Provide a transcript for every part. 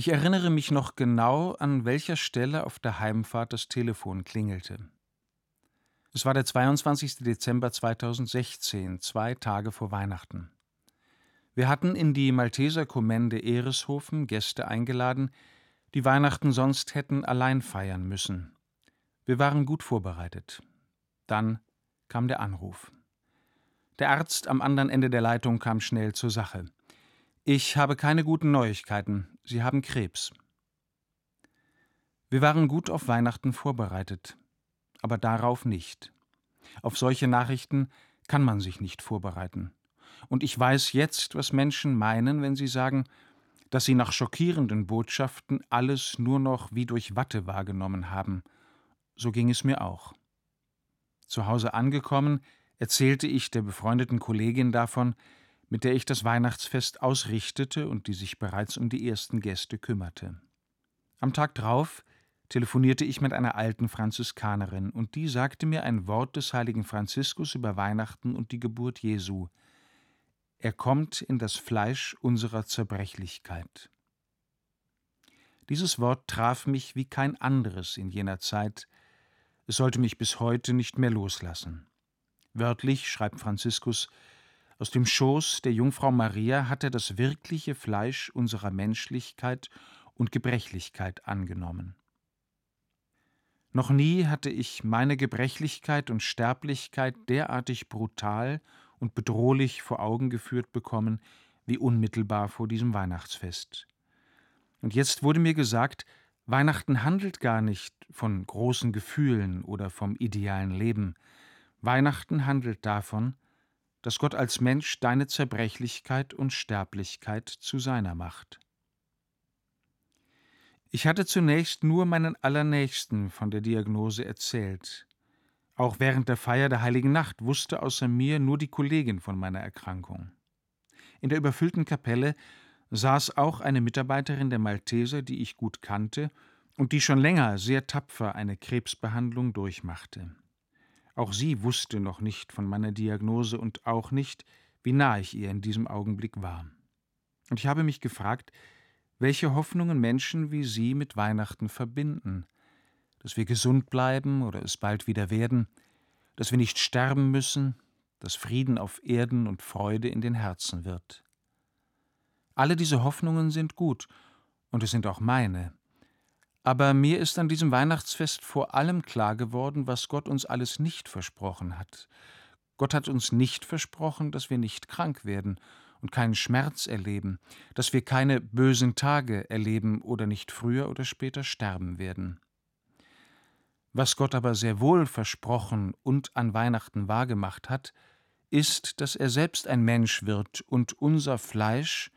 Ich erinnere mich noch genau, an welcher Stelle auf der Heimfahrt das Telefon klingelte. Es war der 22. Dezember 2016, zwei Tage vor Weihnachten. Wir hatten in die Malteser Kommende Ereshofen Gäste eingeladen, die Weihnachten sonst hätten allein feiern müssen. Wir waren gut vorbereitet. Dann kam der Anruf. Der Arzt am anderen Ende der Leitung kam schnell zur Sache. Ich habe keine guten Neuigkeiten. Sie haben Krebs. Wir waren gut auf Weihnachten vorbereitet, aber darauf nicht. Auf solche Nachrichten kann man sich nicht vorbereiten. Und ich weiß jetzt, was Menschen meinen, wenn sie sagen, dass sie nach schockierenden Botschaften alles nur noch wie durch Watte wahrgenommen haben. So ging es mir auch. Zu Hause angekommen, erzählte ich der befreundeten Kollegin davon, mit der ich das Weihnachtsfest ausrichtete und die sich bereits um die ersten Gäste kümmerte. Am Tag drauf telefonierte ich mit einer alten Franziskanerin, und die sagte mir ein Wort des heiligen Franziskus über Weihnachten und die Geburt Jesu. Er kommt in das Fleisch unserer Zerbrechlichkeit. Dieses Wort traf mich wie kein anderes in jener Zeit, es sollte mich bis heute nicht mehr loslassen. Wörtlich schreibt Franziskus, aus dem Schoß der Jungfrau Maria hat er das wirkliche Fleisch unserer Menschlichkeit und Gebrechlichkeit angenommen. Noch nie hatte ich meine Gebrechlichkeit und Sterblichkeit derartig brutal und bedrohlich vor Augen geführt bekommen, wie unmittelbar vor diesem Weihnachtsfest. Und jetzt wurde mir gesagt, Weihnachten handelt gar nicht von großen Gefühlen oder vom idealen Leben. Weihnachten handelt davon, dass Gott als Mensch deine Zerbrechlichkeit und Sterblichkeit zu seiner macht. Ich hatte zunächst nur meinen Allernächsten von der Diagnose erzählt. Auch während der Feier der heiligen Nacht wusste außer mir nur die Kollegin von meiner Erkrankung. In der überfüllten Kapelle saß auch eine Mitarbeiterin der Malteser, die ich gut kannte und die schon länger sehr tapfer eine Krebsbehandlung durchmachte. Auch sie wusste noch nicht von meiner Diagnose und auch nicht, wie nah ich ihr in diesem Augenblick war. Und ich habe mich gefragt, welche Hoffnungen Menschen wie Sie mit Weihnachten verbinden, dass wir gesund bleiben oder es bald wieder werden, dass wir nicht sterben müssen, dass Frieden auf Erden und Freude in den Herzen wird. Alle diese Hoffnungen sind gut, und es sind auch meine. Aber mir ist an diesem Weihnachtsfest vor allem klar geworden, was Gott uns alles nicht versprochen hat. Gott hat uns nicht versprochen, dass wir nicht krank werden und keinen Schmerz erleben, dass wir keine bösen Tage erleben oder nicht früher oder später sterben werden. Was Gott aber sehr wohl versprochen und an Weihnachten wahrgemacht hat, ist, dass er selbst ein Mensch wird und unser Fleisch,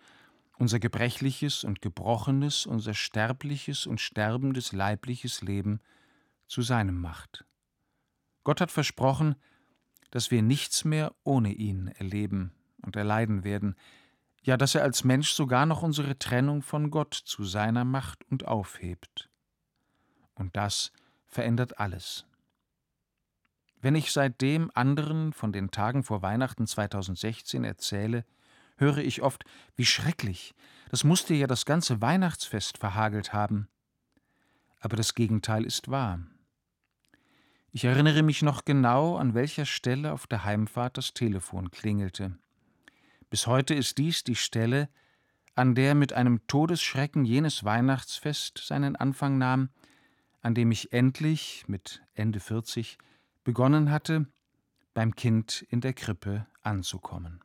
unser gebrechliches und gebrochenes, unser sterbliches und sterbendes leibliches Leben zu seinem macht. Gott hat versprochen, dass wir nichts mehr ohne ihn erleben und erleiden werden, ja dass er als Mensch sogar noch unsere Trennung von Gott zu seiner Macht und aufhebt. Und das verändert alles. Wenn ich seitdem anderen von den Tagen vor Weihnachten 2016 erzähle, höre ich oft, wie schrecklich, das musste ja das ganze Weihnachtsfest verhagelt haben. Aber das Gegenteil ist wahr. Ich erinnere mich noch genau, an welcher Stelle auf der Heimfahrt das Telefon klingelte. Bis heute ist dies die Stelle, an der mit einem Todesschrecken jenes Weihnachtsfest seinen Anfang nahm, an dem ich endlich mit Ende 40 begonnen hatte, beim Kind in der Krippe anzukommen.